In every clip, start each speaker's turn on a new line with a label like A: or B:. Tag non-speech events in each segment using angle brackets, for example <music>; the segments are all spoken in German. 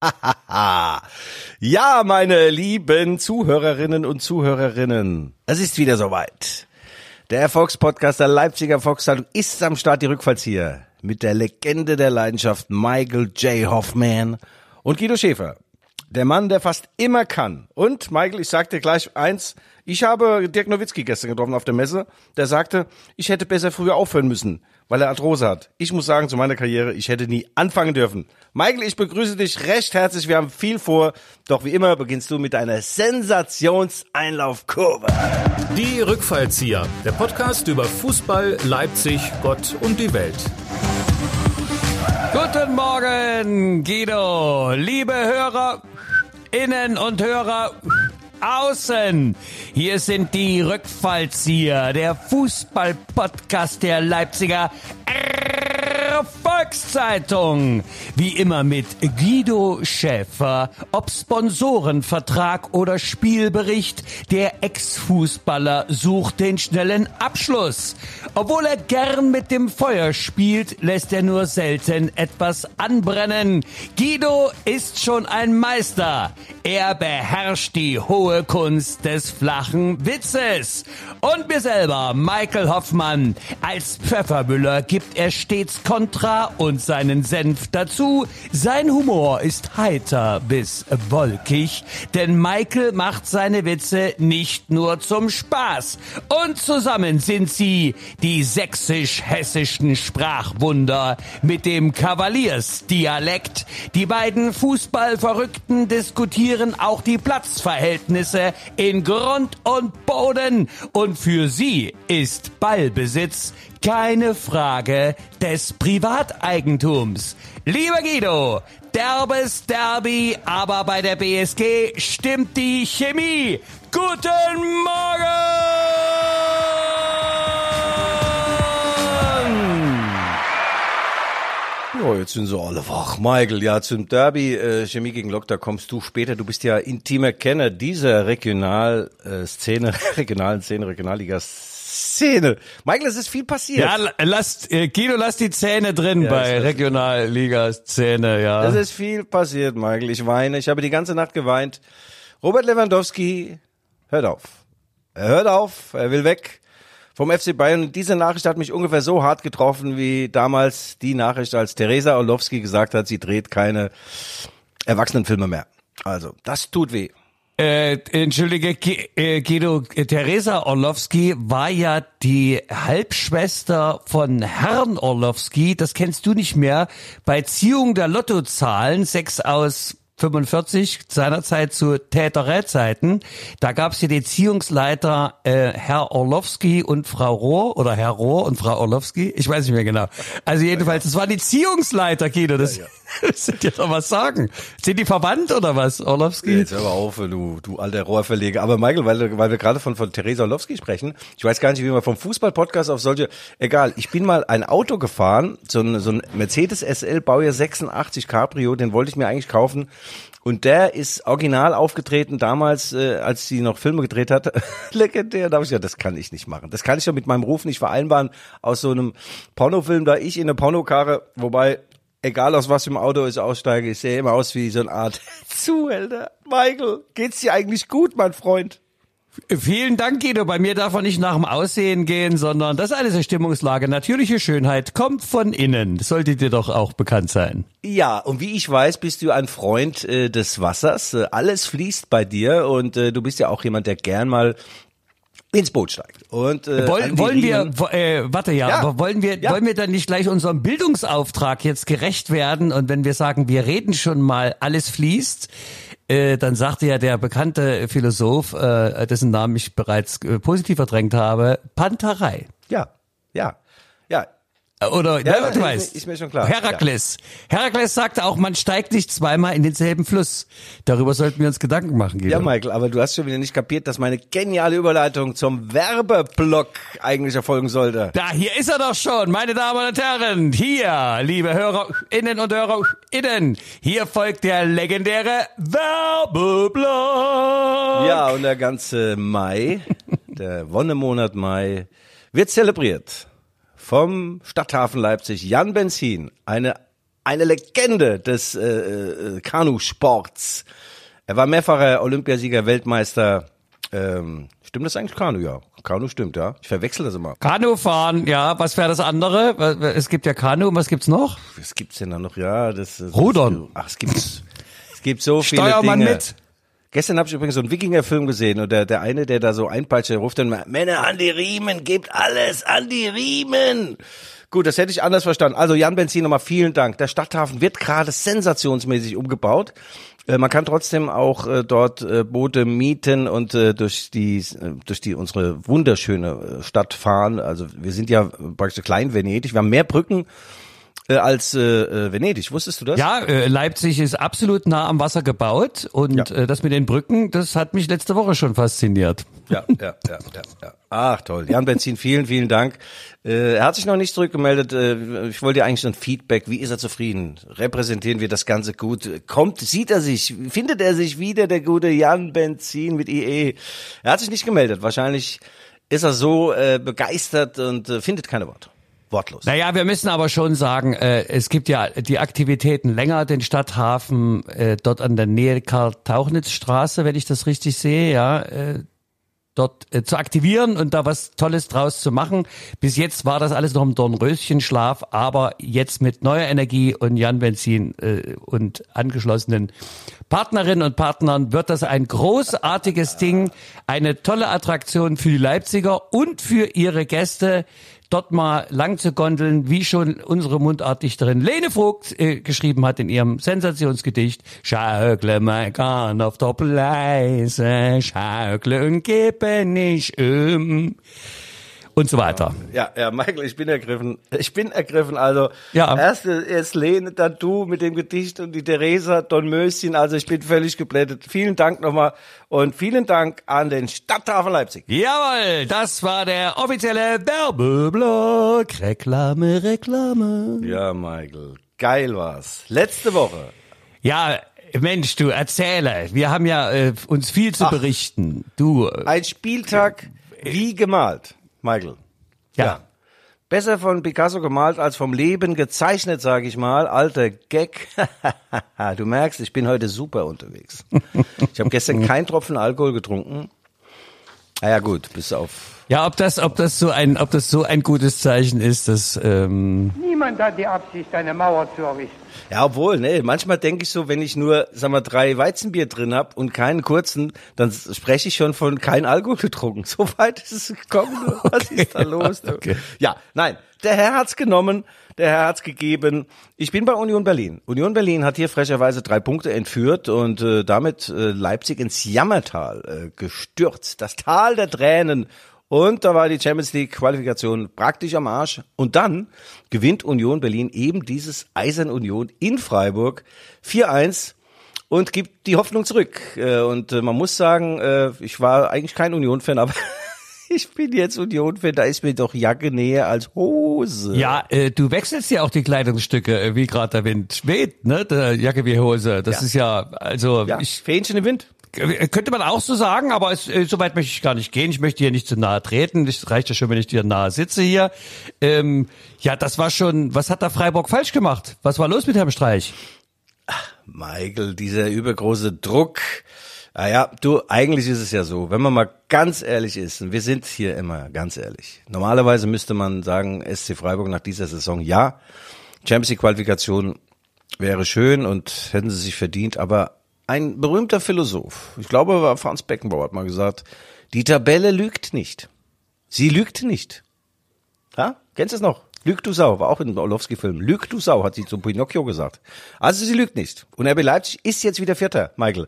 A: <laughs> ja, meine lieben Zuhörerinnen und Zuhörerinnen, es ist wieder soweit. Der Erfolgspodcast der Leipziger Volkszeitung ist am Start, die Rückfallzieher mit der Legende der Leidenschaft Michael J. Hoffman und Guido Schäfer. Der Mann, der fast immer kann. Und Michael, ich sag dir gleich eins, ich habe Dirk Nowitzki gestern getroffen auf der Messe, der sagte, ich hätte besser früher aufhören müssen, weil er Arthrose hat. Ich muss sagen, zu meiner Karriere, ich hätte nie anfangen dürfen. Michael, ich begrüße dich recht herzlich, wir haben viel vor, doch wie immer beginnst du mit einer Sensationseinlaufkurve.
B: Die Rückfallzieher, der Podcast über Fußball, Leipzig, Gott und die Welt.
C: Guten Morgen, Guido. Liebe Hörer, Innen und Hörer außen. Hier sind die Rückfallzieher, der Fußball-Podcast der Leipziger Volkszeitung. Wie immer mit Guido Schäfer. Ob Sponsorenvertrag oder Spielbericht, der Ex-Fußballer sucht den schnellen Abschluss. Obwohl er gern mit dem Feuer spielt, lässt er nur selten etwas anbrennen. Guido ist schon ein Meister. Er beherrscht die hohe Kunst des flachen Witzes. Und mir selber, Michael Hoffmann, als Pfeffermüller gibt er stets Kontra und seinen Senf dazu. Sein Humor ist heiter bis wolkig, denn Michael macht seine Witze nicht nur zum Spaß. Und zusammen sind sie die sächsisch-hessischen Sprachwunder mit dem Kavaliersdialekt. Die beiden Fußballverrückten diskutieren auch die Platzverhältnisse in Grund und Boden. Und für sie ist Ballbesitz keine Frage des Privateigentums. Lieber Guido, derbes Derby, aber bei der BSG stimmt die Chemie. Guten Morgen!
A: Oh, jetzt sind sie alle wach. Michael, ja, zum Derby äh, Chemie gegen Lok, da kommst du später. Du bist ja intimer Kenner dieser Regionalszene, <laughs> regionalen Szene, Regionalliga-Szene. Michael, es ist viel passiert.
C: Ja, lass, äh, Guido, lass die Zähne drin
A: Ja,
C: bei
A: ich-
C: Regionalliga-Szene, ja.
A: Es ist viel passiert, Michael. Ich weine. Ich habe die ganze Nacht geweint. Robert Lewandowski hört auf. Er hört auf. Er will weg vom FC Bayern. Und diese Nachricht hat mich ungefähr so hart getroffen wie damals die Nachricht, als Teresa Orlowski gesagt hat, sie dreht keine Erwachsenenfilme mehr. Also, das tut weh.
C: Äh, entschuldige, äh, Guido, äh, Teresa Orlowski war ja die Halbschwester von Herrn Orlowski, das kennst du nicht mehr, bei Ziehung der Lottozahlen, 6 aus 45, seinerzeit zu Täterrätzeiten, da gab es ja den Ziehungsleiter äh, Herr Orlowski und Frau Rohr oder Herr Rohr und Frau Orlowski, ich weiß nicht mehr genau. Also jedenfalls, das waren die Ziehungsleiter, Guido, das, <laughs> das sind ja doch was sagen. Sind die verwandt oder was, Orlowski?
A: Jetzt hör mal auf, du, du alter Rohrverleger. Aber Michael, weil, weil wir gerade von, von Theresa Orlowski sprechen, ich weiß gar nicht, wie man vom Fußballpodcast auf solche, egal, ich bin mal ein Auto gefahren, so ein, so ein Mercedes SL Baujahr 86 Cabrio, den wollte ich mir eigentlich kaufen. Und der ist original aufgetreten damals, äh, als sie noch Filme gedreht hat. <laughs> Legendär. Da habe ich gesagt, das kann ich nicht machen. Das kann ich doch mit meinem Ruf nicht vereinbaren aus so einem Pornofilm, da ich in eine Pornokarre, wobei egal aus was einem Auto ich aussteige, ich sehe immer aus wie so eine Art <laughs> Zuhälter. Michael, geht's dir eigentlich gut, mein Freund?
C: Vielen Dank, Guido. Bei mir darf man nicht nach dem Aussehen gehen, sondern das ist alles eine Stimmungslage. Natürliche Schönheit kommt von innen. Das sollte dir doch auch bekannt sein.
A: Ja, und wie ich weiß, bist du ein Freund äh, des Wassers. Äh, alles fließt bei dir und äh, du bist ja auch jemand, der gern mal ins Boot steigt. Und äh,
C: Wollen, wollen wir, äh, warte ja,
A: Ja.
C: aber wollen wir,
A: Ja.
C: wollen wir dann nicht gleich unserem Bildungsauftrag jetzt gerecht werden? Und wenn wir sagen, wir reden schon mal, alles fließt, äh, dann sagte ja der bekannte Philosoph, äh, dessen Namen ich bereits äh, positiv verdrängt habe, Panterei.
A: Ja, ja, ja.
C: Oder,
A: Ja,
C: ne, du weißt.
A: ist mir schon klar.
C: Herakles. Herakles sagte auch, man steigt nicht zweimal in denselben Fluss. Darüber sollten wir uns Gedanken machen, Guido.
A: Ja, Michael, aber du hast schon wieder nicht kapiert, dass meine geniale Überleitung zum Werbeblock eigentlich erfolgen sollte.
C: Da, hier ist er doch schon, meine Damen und Herren. Hier, liebe HörerInnen und HörerInnen. Hier folgt der legendäre Werbeblock.
A: Ja, und der ganze Mai, der Wonnemonat Mai, wird zelebriert vom Stadthafen Leipzig. Jan Benzin, eine eine Legende des äh, äh, Kanusports. Er war mehrfacher Olympiasieger, Weltmeister. Ähm, stimmt das eigentlich Kanu? Ja, Kanu stimmt, ja. Ich verwechsel das immer.
C: Kanufahren, ja. Was wäre das andere? Es gibt ja Kanu, und was gibt's noch?
A: Was gibt's denn da noch? Ja, das, das
C: Rudern.
A: Ach, es gibt es gibt so viele
C: Steuermann
A: Dinge.
C: mit.
A: Gestern habe ich übrigens so einen Wikinger-Film gesehen und der, der eine, der da so einpeitscht, der ruft dann mal, Männer an die Riemen, gebt alles an die Riemen. Gut, das hätte ich anders verstanden. Also Jan Benzin nochmal vielen Dank. Der Stadthafen wird gerade sensationsmäßig umgebaut. Äh, Man kann trotzdem auch äh, dort äh, Boote mieten und äh, durch die äh, durch die unsere wunderschöne Stadt fahren. Also wir sind ja praktisch klein Venedig. Wir haben mehr Brücken äh, als äh, äh, Venedig. Wusstest du das?
C: Ja, äh, Leipzig ist absolut nah am Wasser gebaut und
A: Ja.
C: äh, das mit den Brücken, das hat mich letzte Woche schon fasziniert.
A: Ja, ja, ja, ja, ja. Ach toll. Jan Benzin, vielen, vielen Dank. Äh, er hat sich noch nicht zurückgemeldet. Äh, ich wollte ja eigentlich so ein Feedback. Wie ist er zufrieden? Repräsentieren wir das Ganze gut? Kommt, sieht er sich? Findet er sich wieder, der gute Jan Benzin mit IE? Er hat sich nicht gemeldet. Wahrscheinlich ist er so äh, begeistert und äh, findet keine Worte. Wortlos.
C: Naja, wir müssen aber schon sagen, äh, es gibt ja die Aktivitäten länger, den Stadthafen äh, dort an der Nähe Karl-Tauchnitz-Straße, wenn ich das richtig sehe, ja, äh, dort äh, zu aktivieren und da was Tolles draus zu machen. Bis jetzt war das alles noch im Dornröschenschlaf, aber jetzt mit neuer Energie und Jan Benzin äh, und angeschlossenen Partnerinnen und Partnern wird das ein großartiges Ding, eine tolle Attraktion für die Leipziger und für ihre Gäste dort mal lang zu gondeln, wie schon unsere Mundartdichterin Lene Vogt äh, geschrieben hat in ihrem Sensationsgedicht. Schaukle mein Kahn auf Doppeleise, schaukle und gebe nicht um. Und so weiter.
A: Ja, ja, Michael, ich bin ergriffen. Ich bin ergriffen. Also
C: Ja.
A: erst, erst Lene, dann du mit dem Gedicht und die Theresa Don Möschen. Also ich bin völlig geblättet. Vielen Dank nochmal und vielen Dank an den Stadthafen Leipzig.
C: Jawohl, das war der offizielle Werbeblock. Reklame, Reklame.
A: Ja, Michael, geil war's. Letzte Woche.
C: Ja, Mensch, du erzähle. Wir haben ja äh, uns viel zu
A: Ach.
C: berichten. Du, äh,
A: Ein Spieltag wie gemalt, Michael.
C: Ja.
A: Besser von Picasso gemalt als vom Leben gezeichnet, sage ich mal. Alter Gag. <laughs> du merkst, ich bin heute super unterwegs. Ich habe gestern <laughs> keinen Tropfen Alkohol getrunken. Ah ja gut, bis auf.
C: Ja, ob das, ob das so ein, ob das so ein gutes Zeichen ist, das, ähm,
D: Niemand hat die Absicht, eine Mauer zu errichten.
A: Ja, obwohl, ne, manchmal denke ich so, wenn ich nur, sag mal, drei Weizenbier drin hab und keinen kurzen, dann spreche ich schon von kein Alkohol getrunken. <laughs> So weit ist es gekommen. du. Was ist da los? <laughs>
C: okay.
A: Ja, nein, der Herr hat's genommen, der Herr hat's gegeben. Ich bin bei Union Berlin. Union Berlin hat hier frecherweise drei Punkte entführt und äh, damit äh, Leipzig ins Jammertal äh, gestürzt. Das Tal der Tränen. Und da war die Champions League Qualifikation praktisch am Arsch. Und dann gewinnt Union Berlin eben dieses Eisern Union in Freiburg 4-1 und gibt die Hoffnung zurück. Äh, Und äh, man muss sagen, äh, ich war eigentlich kein Union-Fan, <laughs> aber ich bin jetzt Union-Fan, da ist mir doch Jacke näher als Hose.
C: ja, äh, du wechselst ja auch die Kleidungsstücke, äh, wie gerade der Wind weht, ne, der Jacke wie Hose. Das
A: Ja.
C: ist ja, also,
A: ja
C: ich,
A: Fähnchen im Wind.
C: Äh, könnte man auch so sagen, aber es, äh, so weit möchte ich gar nicht gehen. Ich möchte hier nicht zu nahe treten. Es reicht ja schon, wenn ich dir nahe sitze hier. Ähm, ja, das war schon, was hat da Freiburg falsch gemacht? Was war los mit Herrn Streich?
A: Michael, dieser übergroße Druck. Naja, du, eigentlich ist es ja so, wenn man mal ganz ehrlich ist, und wir sind hier immer ganz ehrlich. Normalerweise müsste man sagen, SC Freiburg nach dieser Saison, ja, Champions League Qualifikation wäre schön und hätten sie sich verdient, aber ein berühmter Philosoph, ich glaube, war Franz Beckenbauer, hat mal gesagt, die Tabelle lügt nicht. Sie lügt nicht. Ja? Kennst du es noch? Lüg du Sau, war auch in dem Orlowski-Film. Lüg du Sau, hat sie zu Pinocchio gesagt. Also sie lügt nicht. Und RB Leipzig ist jetzt wieder Vierter, Michael.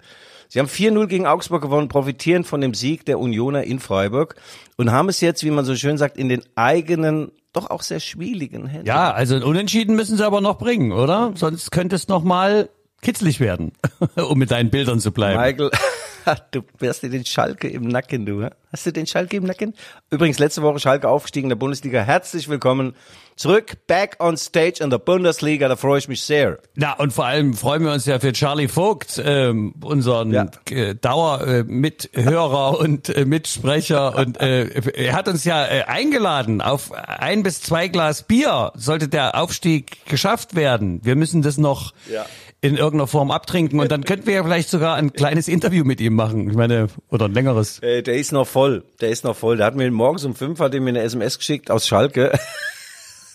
A: Sie haben 4-0 gegen Augsburg gewonnen, profitieren von dem Sieg der Unioner in Freiburg und haben es jetzt, wie man so schön sagt, in den eigenen, doch auch sehr schwieligen Händen.
C: Ja, also Unentschieden müssen sie aber noch bringen, oder? Sonst könnte es noch mal kitzlig werden, <laughs> um mit deinen Bildern zu bleiben.
A: Michael, <laughs> du hast dir den Schalke im Nacken, du. Hast du den Schalke im Nacken? Übrigens, letzte Woche Schalke aufgestiegen in der Bundesliga. Herzlich willkommen zurück, back on stage in der Bundesliga. Da freue ich mich sehr.
C: Na, und vor allem freuen wir uns ja für Charlie Vogt, ähm, unseren
A: Ja.
C: äh, Dauer-Mithörer <laughs> und äh, Mitsprecher. Und äh, er hat uns ja äh, eingeladen auf ein bis zwei Glas Bier, sollte der Aufstieg geschafft werden. Wir müssen das noch
A: Ja.
C: In irgendeiner Form abtrinken und dann könnten wir ja vielleicht sogar ein kleines Interview mit ihm machen. Ich meine, oder ein längeres.
A: Äh, der ist noch voll. Der ist noch voll. Der hat mir morgens um fünf hat er mir eine SMS geschickt aus Schalke.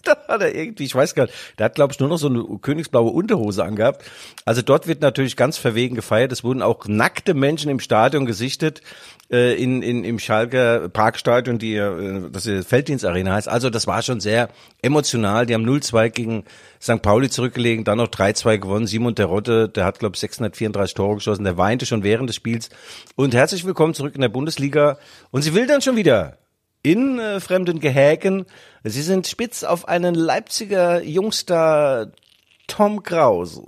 A: <laughs> da hat er irgendwie, ich weiß gar nicht, der hat glaube ich nur noch so eine königsblaue Unterhose angehabt. Also dort wird natürlich ganz verwegen gefeiert. Es wurden auch nackte Menschen im Stadion gesichtet, äh, in, in, im Schalker Parkstadion, die äh, das ist Felddienstarena heißt. Also das war schon sehr emotional. Die haben 0-2 gegen St. Pauli zurückgelegen, dann noch 3-2 gewonnen. Simon Terodde, der hat glaube ich 634 Tore geschossen, der weinte schon während des Spiels. Und herzlich willkommen zurück in der Bundesliga. Und sie will dann schon wieder in äh, fremden Gehägen. Sie sind spitz auf einen Leipziger Jungstar Tom Kraus.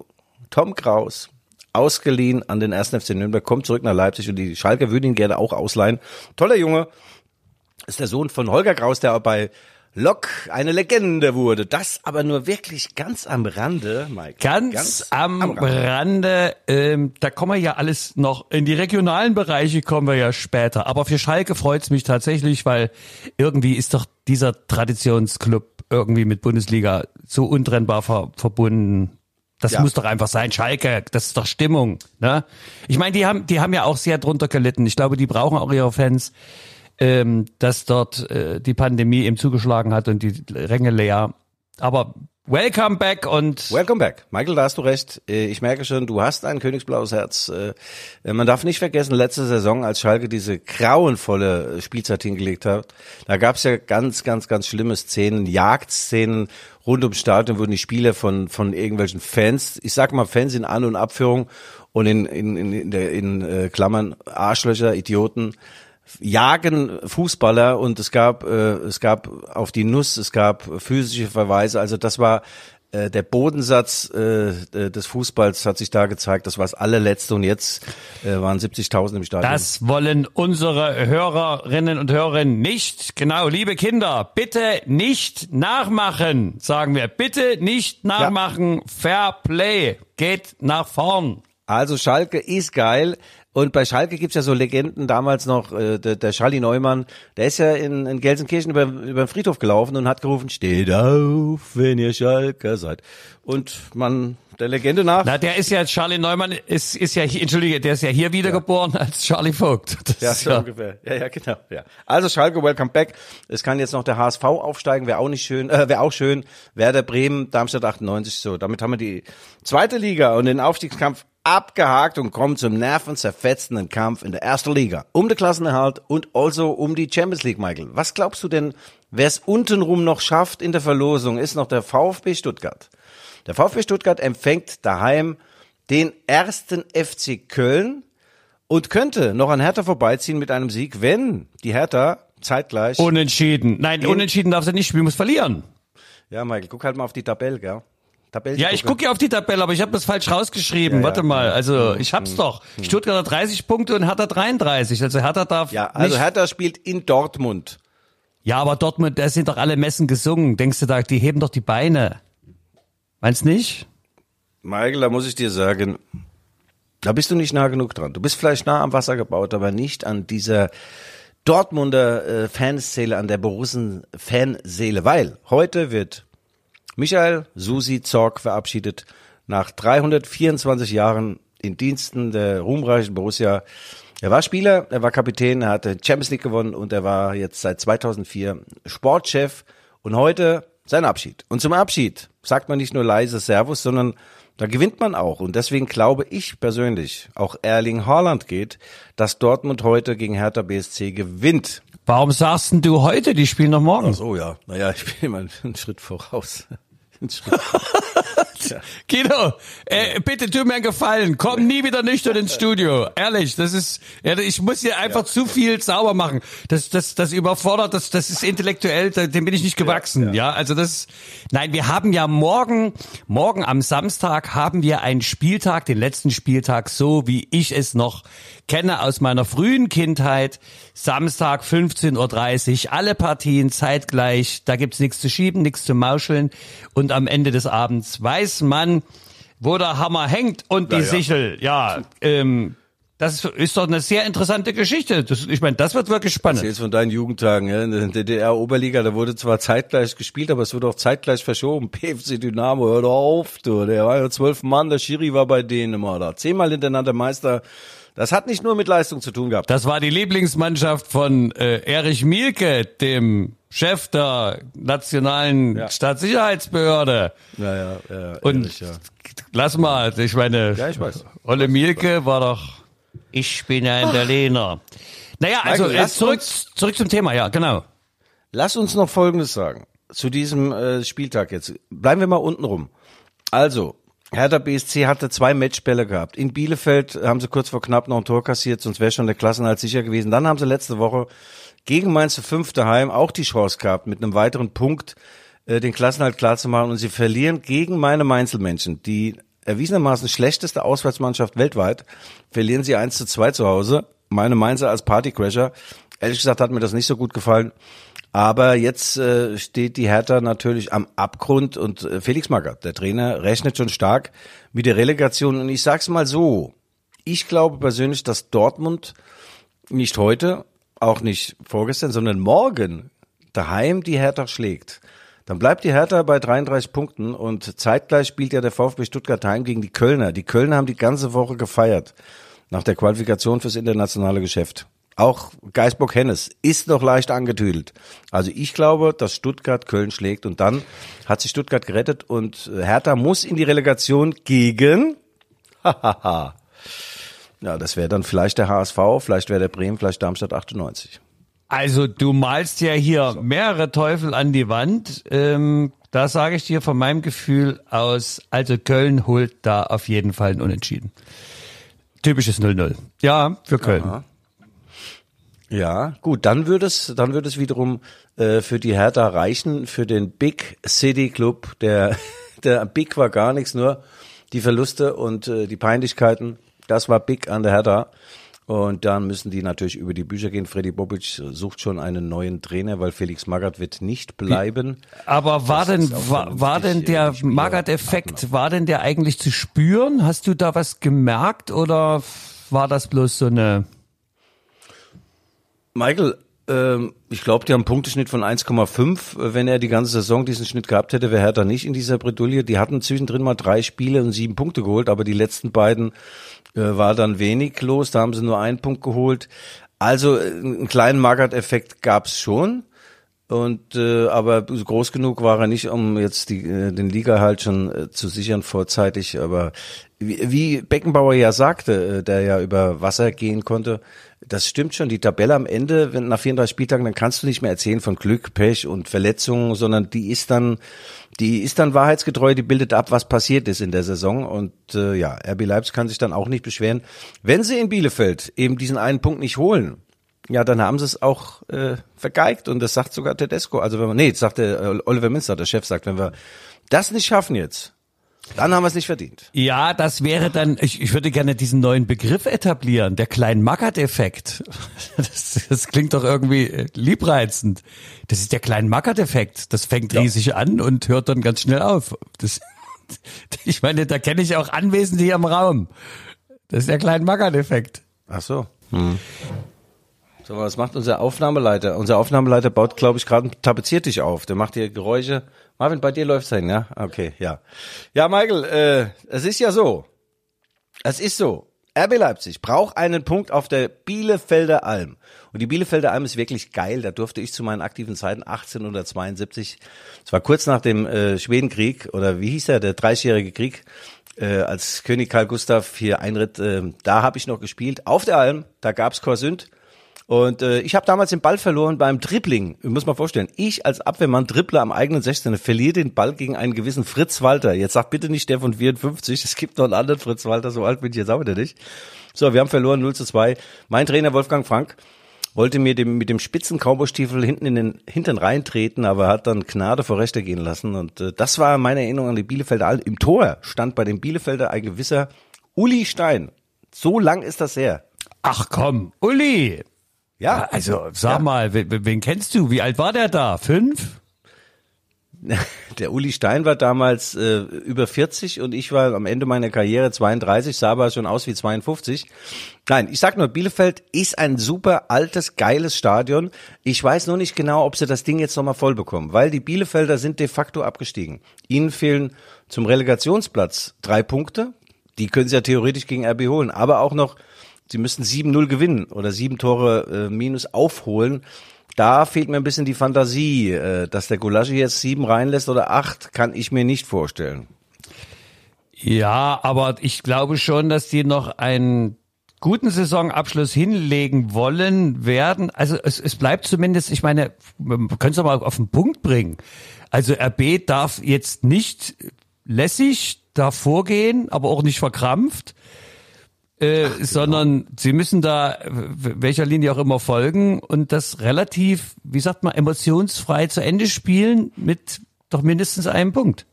A: Tom Kraus, ausgeliehen an den 1. FC Nürnberg, kommt zurück nach Leipzig und die Schalke würden ihn gerne auch ausleihen. Toller Junge, ist der Sohn von Holger Kraus, der bei Lok eine Legende wurde. Das aber nur wirklich ganz am Rande, Mike.
C: Ganz, am, Rande, ähm, da kommen wir ja alles noch, in die regionalen Bereiche kommen wir ja später. Aber für Schalke freut's mich tatsächlich, weil irgendwie ist doch dieser Traditionsclub irgendwie mit Bundesliga so untrennbar ver verbunden. Das
A: Ja.
C: muss doch einfach sein. Schalke, das ist doch Stimmung. Ne? Ich meine, die haben, die haben ja auch sehr drunter gelitten. Ich glaube, die brauchen auch ihre Fans, ähm, dass dort äh, die Pandemie eben zugeschlagen hat und die Ränge leer. Aber welcome back und
A: Welcome back. Michael, da hast du recht. Äh, Ich merke schon, du hast ein königsblaues Herz. Äh, Man darf nicht vergessen, letzte Saison, als Schalke diese grauenvolle Spielzeit hingelegt hat, da gab es ja ganz, ganz, ganz schlimme Szenen, Jagdszenen rund ums Stadion, wurden die Spieler von, von irgendwelchen Fans, ich sag mal Fans in An- und Abführung und in, in, in, in, in äh, Klammern Arschlöcher, Idioten, jagen Fußballer und es gab äh, es gab auf die Nuss, es gab physische Verweise, also das war äh, der Bodensatz äh, des Fußballs hat sich da gezeigt, das war das allerletzte und jetzt äh, waren 70.000 im Stadion.
C: Das wollen unsere Hörerinnen und Hörer nicht. Genau, liebe Kinder, bitte nicht nachmachen, sagen wir. Bitte nicht nachmachen. Fair Play. Geht nach vorn.
A: Also Schalke ist geil. Und bei Schalke gibt's ja so Legenden damals noch, äh, der, der Schalli Neumann, der ist ja in, in Gelsenkirchen über, über den Friedhof gelaufen und hat gerufen, steht auf, wenn ihr Schalker seid. Und man, der Legende nach,
C: Na, der ist ja, Charlie Neumann ist, ist ja, entschuldige, der ist ja hier wiedergeboren als Charlie Vogt. Das
A: Ja, so ungefähr. Ja, ja, genau. Ja. Also Schalke, welcome back. Es kann jetzt noch der HSV aufsteigen, wäre auch nicht schön, äh, wäre auch schön. Werder Bremen, Darmstadt 98, so. Damit haben wir die zweite Liga und den Aufstiegskampf abgehakt und kommen zum nervenzerfetzenden Kampf in der ersten Liga. Um den Klassenerhalt und also um die Champions League, Michael. Was glaubst du denn, wer es untenrum noch schafft in der Verlosung, ist noch der VfB Stuttgart. Der VfB Stuttgart empfängt daheim den ersten FC Köln und könnte noch an Hertha vorbeiziehen mit einem Sieg, wenn die Hertha zeitgleich.
C: Unentschieden. Nein, unentschieden darf sie nicht spielen, muss verlieren.
A: ja, Michael, guck halt mal auf die Tabelle, gell? Tabelle
C: Ja, ich gucke ja auf die Tabelle, aber ich habe das falsch rausgeschrieben.
A: Ja, ja.
C: Warte mal, also ich hab's doch. Stuttgart hat 30 Punkte und Hertha 33. Also Hertha darf
A: Ja, also
C: nicht
A: Hertha spielt in Dortmund.
C: Ja, aber Dortmund, da sind doch alle Messen gesungen. Denkst du da, die heben doch die Beine? Meinst nicht?
A: Michael, da muss ich dir sagen, da bist du nicht nah genug dran. Du bist vielleicht nah am Wasser gebaut, aber nicht an dieser Dortmunder äh, Fanseele, an der Borussen Fanseele, weil heute wird Michael Susi Zorg verabschiedet nach 324 Jahren in Diensten der ruhmreichen Borussia. Er war Spieler, er war Kapitän, er hatte Champions League gewonnen und er war jetzt seit 2004 Sportchef und heute sein Abschied. Und zum Abschied sagt man nicht nur leise Servus, sondern da gewinnt man auch. Und deswegen glaube ich persönlich, auch Erling Haaland geht, dass Dortmund heute gegen Hertha BSC gewinnt.
C: Warum sagst denn du heute? Die spielen noch morgen.
A: So, ja. Naja, ich bin immer einen Schritt voraus. Einen Schritt <laughs>
C: Guido, äh, bitte tu mir einen Gefallen, komm nie wieder nüchtern ins Studio. Ehrlich, das ist, ja, ich muss hier einfach zu viel sauber machen. Das, das, das überfordert, das, das ist intellektuell, dem bin ich nicht gewachsen. Ja, also das, nein, wir haben ja morgen, morgen am Samstag haben wir einen Spieltag, den letzten Spieltag, so wie ich es noch kenne aus meiner frühen Kindheit. Samstag 15.30 Uhr, alle Partien zeitgleich. Da gibt's nichts zu schieben, nichts zu mauscheln. Und am Ende des Abends weiß man, wo der Hammer hängt und die
A: ja.
C: Sichel. Ja, ähm, das ist doch eine sehr interessante Geschichte. Das, ich meine, das wird wirklich spannend.
A: Jetzt von deinen Jugendtagen, ja, in der DDR-Oberliga, da wurde zwar zeitgleich gespielt, aber es wurde auch zeitgleich verschoben. <laughs> PFC Dynamo, hör doch auf, du. Der war ja zwölf Mann, der Schiri war bei denen immer da. Zehnmal hintereinander Meister. Das hat nicht nur mit Leistung zu tun gehabt.
C: Das war die Lieblingsmannschaft von äh, Erich Mielke, dem Chef der nationalen
A: Ja.
C: Staatssicherheitsbehörde.
A: Ja, ja, ja.
C: Und
A: ehrlich, ja.
C: lass mal, ich meine,
A: Ja, ich weiß.
C: Olle Mielke war doch, ich bin ja ein Berliner. Naja, also
A: Michael, lass
C: zurück,
A: uns-
C: zurück zum Thema, ja, genau.
A: Lass uns noch Folgendes sagen. Zu diesem äh, Spieltag jetzt. Bleiben wir mal unten rum. Also, Hertha BSC hatte zwei Matchbälle gehabt. In Bielefeld haben sie kurz vor knapp noch ein Tor kassiert, sonst wäre schon der Klassenhalt sicher gewesen. Dann haben sie letzte Woche gegen Mainz zu fünf daheim auch die Chance gehabt, mit einem weiteren Punkt äh, den Klassenhalt klar zu machen. Und sie verlieren gegen meine Mainzelmännchen, die erwiesenermaßen schlechteste Auswärtsmannschaft weltweit, verlieren sie 1 zu 2 zu Hause. Meine Mainzer als Partycrasher. Ehrlich gesagt hat mir das nicht so gut gefallen. Aber jetzt äh, steht die Hertha natürlich am Abgrund und äh, Felix Magath, der Trainer, rechnet schon stark mit der Relegation. Und ich sag's mal so, ich glaube persönlich, dass Dortmund nicht heute, auch nicht vorgestern, sondern morgen daheim die Hertha schlägt. Dann bleibt die Hertha bei 33 Punkten und zeitgleich spielt ja der VfB Stuttgart heim gegen die Kölner. Die Kölner haben die ganze Woche gefeiert nach der Qualifikation fürs internationale Geschäft. Auch Geisbock Hennes ist noch leicht angetüdelt. Also ich glaube, dass Stuttgart Köln schlägt und dann hat sich Stuttgart gerettet und Hertha muss in die Relegation gegen <laughs> Hahaha. Ja, das wäre dann vielleicht der HSV, vielleicht wäre der Bremen, vielleicht Darmstadt 98.
C: Also du malst ja hier mehrere Teufel an die Wand. Ähm, da sage ich dir von meinem Gefühl aus, also Köln holt da auf jeden Fall ein Unentschieden. Typisches 0-0. Ja, für Köln.
A: Ja, gut, dann würde es, dann würde es wiederum äh, für die Hertha reichen, für den Big City Club. Der, <laughs> der Big war gar nichts, nur die Verluste und äh, die Peinlichkeiten. Das war Big an der Hertha. Und dann müssen die natürlich über die Bücher gehen. Freddy Bobic sucht schon einen neuen Trainer, weil Felix Magath wird nicht bleiben.
C: Aber war
A: Das
C: denn, war, war denn der Magath-Effekt, war denn der eigentlich zu spüren? Hast du da was gemerkt oder war das bloß so eine,
A: Michael, ich glaube, die haben einen Punkteschnitt von 1,5. Äh, Wenn er die ganze Saison diesen Schnitt gehabt hätte, wäre Hertha nicht in dieser Bredouille. Die hatten zwischendrin mal drei Spiele und sieben Punkte geholt, aber die letzten beiden äh, war dann wenig los. Da haben sie nur einen Punkt geholt. Also äh, einen kleinen Magath-Effekt gab's schon. Und äh, aber groß genug war er nicht, um jetzt die, äh, den Liga halt schon äh, zu sichern vorzeitig. Aber wie, wie Beckenbauer ja sagte, äh, der ja über Wasser gehen konnte, das stimmt schon. Die Tabelle am Ende, wenn nach 34 Spieltagen, dann kannst du nicht mehr erzählen von Glück, Pech und Verletzungen, sondern die ist dann, die ist dann wahrheitsgetreu. Die bildet ab, was passiert ist in der Saison. Und äh, ja, RB Leipzig kann sich dann auch nicht beschweren, wenn sie in Bielefeld eben diesen einen Punkt nicht holen ja, dann haben sie es auch äh, vergeigt und das sagt sogar Tedesco. Also wenn man, nee, das sagt der äh, Oliver Minster, der Chef sagt, wenn wir das nicht schaffen jetzt, dann haben wir es nicht verdient.
C: Ja, das wäre dann, ich, ich würde gerne diesen neuen Begriff etablieren, der Klein-Mackert-Effekt. <laughs> Das, das klingt doch irgendwie äh, liebreizend. Das ist der Klein-Mackert-Effekt. Das fängt riesig an und hört dann ganz schnell auf. Das, <laughs> ich meine, da kenne ich auch Anwesende hier im Raum. Das ist der Klein-Mackert-Effekt.
A: Ach so. Hm. So, was macht unser Aufnahmeleiter? Unser Aufnahmeleiter baut, glaube ich, gerade einen Tapeziertisch auf. Der macht hier Geräusche. Marvin, bei dir läuft's hin, ja? Okay, ja. Ja, Michael, äh, es ist ja so. Es ist so. RB Leipzig braucht einen Punkt auf der Bielefelder Alm. Und die Bielefelder Alm ist wirklich geil. Da durfte ich zu meinen aktiven Zeiten 1872, es war kurz nach dem äh, Schwedenkrieg, oder wie hieß der, der 30-jährige Krieg, äh, als König Karl Gustav hier einritt, äh, da habe ich noch gespielt. Auf der Alm, da gab's Korsünd. Und äh, ich habe damals den Ball verloren beim Dribbling. Ich muss mal vorstellen, ich als Abwehrmann Dribbler am eigenen 16. verliere den Ball gegen einen gewissen Fritz Walter. Jetzt sag bitte nicht der von 54, es gibt noch einen anderen Fritz Walter, so alt bin ich jetzt auch wieder nicht. So, wir haben verloren 0 zu 2. Mein Trainer Wolfgang Frank wollte mir dem, mit dem spitzen Cowboystiefel hinten in den Hintern reintreten, aber hat dann Gnade vor Rechte gehen lassen. Und äh, das war meine Erinnerung an die Bielefelder. All- Im Tor stand bei den Bielefelder ein gewisser Uli Stein. So lang ist das her.
C: Ach komm, Uli.
A: Ja,
C: Also sag mal, wen, wen kennst du? Wie alt war der da? Fünf? <laughs>
A: Der Uli Stein war damals äh, über 40 und ich war am Ende meiner Karriere 32, sah aber schon aus wie 52. Nein, ich sag nur, Bielefeld ist ein super altes, geiles Stadion. Ich weiß nur nicht genau, ob sie das Ding jetzt nochmal voll bekommen, weil die Bielefelder sind de facto abgestiegen. Ihnen fehlen zum Relegationsplatz drei Punkte. Die können sie ja theoretisch gegen RB holen, aber auch noch, sie müssen 7-0 gewinnen oder sieben Tore äh, minus aufholen. Da fehlt mir ein bisschen die Fantasie, äh, dass der Gulaschi jetzt sieben reinlässt oder acht, kann ich mir nicht vorstellen.
C: Ja, aber ich glaube schon, dass die noch einen guten Saisonabschluss hinlegen wollen werden. Also es, es bleibt zumindest, ich meine, wir können es mal auf den Punkt bringen. Also RB darf jetzt nicht lässig da vorgehen, aber auch nicht verkrampft. Äh, sondern sie müssen da welcher Linie auch immer folgen und das relativ, wie sagt man, emotionsfrei zu Ende spielen mit doch mindestens einem Punkt.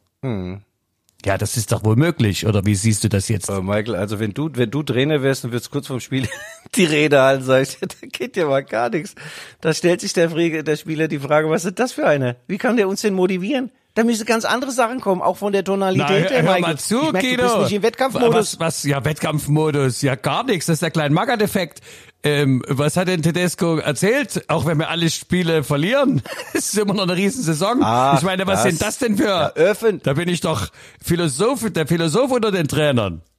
C: Ja, das ist doch wohl möglich, oder wie siehst du das jetzt?
A: Aber Michael, also wenn du, wenn du Trainer wärst und würdest kurz vorm Spiel <laughs> die Rede halten, sag ich, <laughs> da geht ja mal gar nichts. Da stellt sich der, der Spieler die Frage, was ist das für eine? Wie kann der uns denn motivieren? Da müssen ganz andere Sachen kommen, auch von der Tonalität
C: Na, hör, mal zu,
A: ich merk,
C: Guido.
A: du bist nicht im Wettkampfmodus.
C: Was, was, ja, Wettkampfmodus, ja gar nichts. Das ist der kleine Magath-Effekt. Ähm, was hat denn Tedesco erzählt? Auch wenn wir alle Spiele verlieren, <laughs> ist es immer noch eine Riesensaison.
A: Ah,
C: ich meine, was
A: das-
C: sind das denn für?
A: Ja, öffn-
C: da bin ich doch Philosoph, der Philosoph unter den Trainern. <laughs>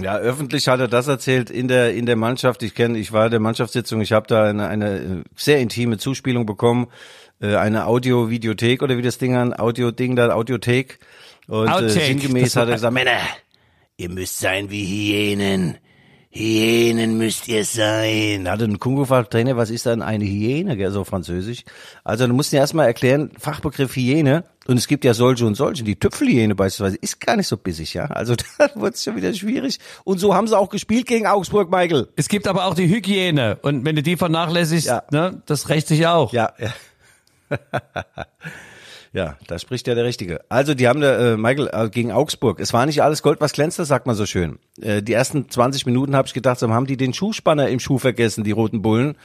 A: Ja, öffentlich hat er das erzählt in der in der Mannschaft. Ich kenne, ich war in der Mannschaftssitzung. Ich habe da eine, eine äh, sehr intime Zuspielung bekommen, äh, eine Audio-Videothek oder wie das Ding an Audio-Ding da Audiothek. Und äh, sinngemäß hat er gesagt, Männer, ihr müsst sein wie Hyänen. Hyänen müsst ihr sein. Da hat ein Kungo gefragt, Trainer, was ist denn eine Hyäne? Gell, so französisch. Also du musst dir erstmal erklären, Fachbegriff Hyäne. Und es gibt ja solche und solche. Die Tüpfelhyäne beispielsweise ist gar nicht so bissig, ja. Also <laughs> da wird es schon wieder schwierig. Und so haben sie auch gespielt gegen Augsburg, Michael.
C: Es gibt aber auch die Hygiene. Und wenn du die vernachlässigst,
A: Ja.
C: ne, das rächt sich auch.
A: Ja, ja. <laughs> ja, da spricht ja der Richtige. Also die haben da, äh, Michael, äh, gegen Augsburg. Es war nicht alles Gold, was glänzt, das sagt man so schön. Äh, die ersten 20 Minuten habe ich gedacht, so haben die den Schuhspanner im Schuh vergessen, die roten Bullen.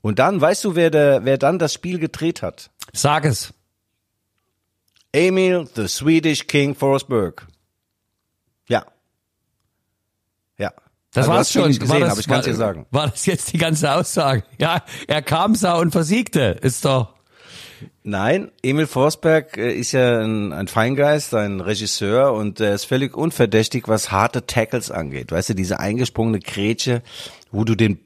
A: Und dann, weißt du, wer, der, wer dann das Spiel gedreht hat?
C: Sag es.
A: Emil, the Swedish King Forsberg. Ja. Ja.
C: Das
A: Also,
C: war's schon.
A: nicht gesehen,
C: war das,
A: aber ich kann's
C: war,
A: dir sagen.
C: War das jetzt die ganze Aussage? Ja, er kam, sah und versiegte. Ist doch.
A: Nein, Emil Forsberg äh, ist ja ein, ein Feingeist, ein Regisseur und er ist völlig unverdächtig, was harte Tackles angeht. Weißt du, diese eingesprungene Grätsche, wo du den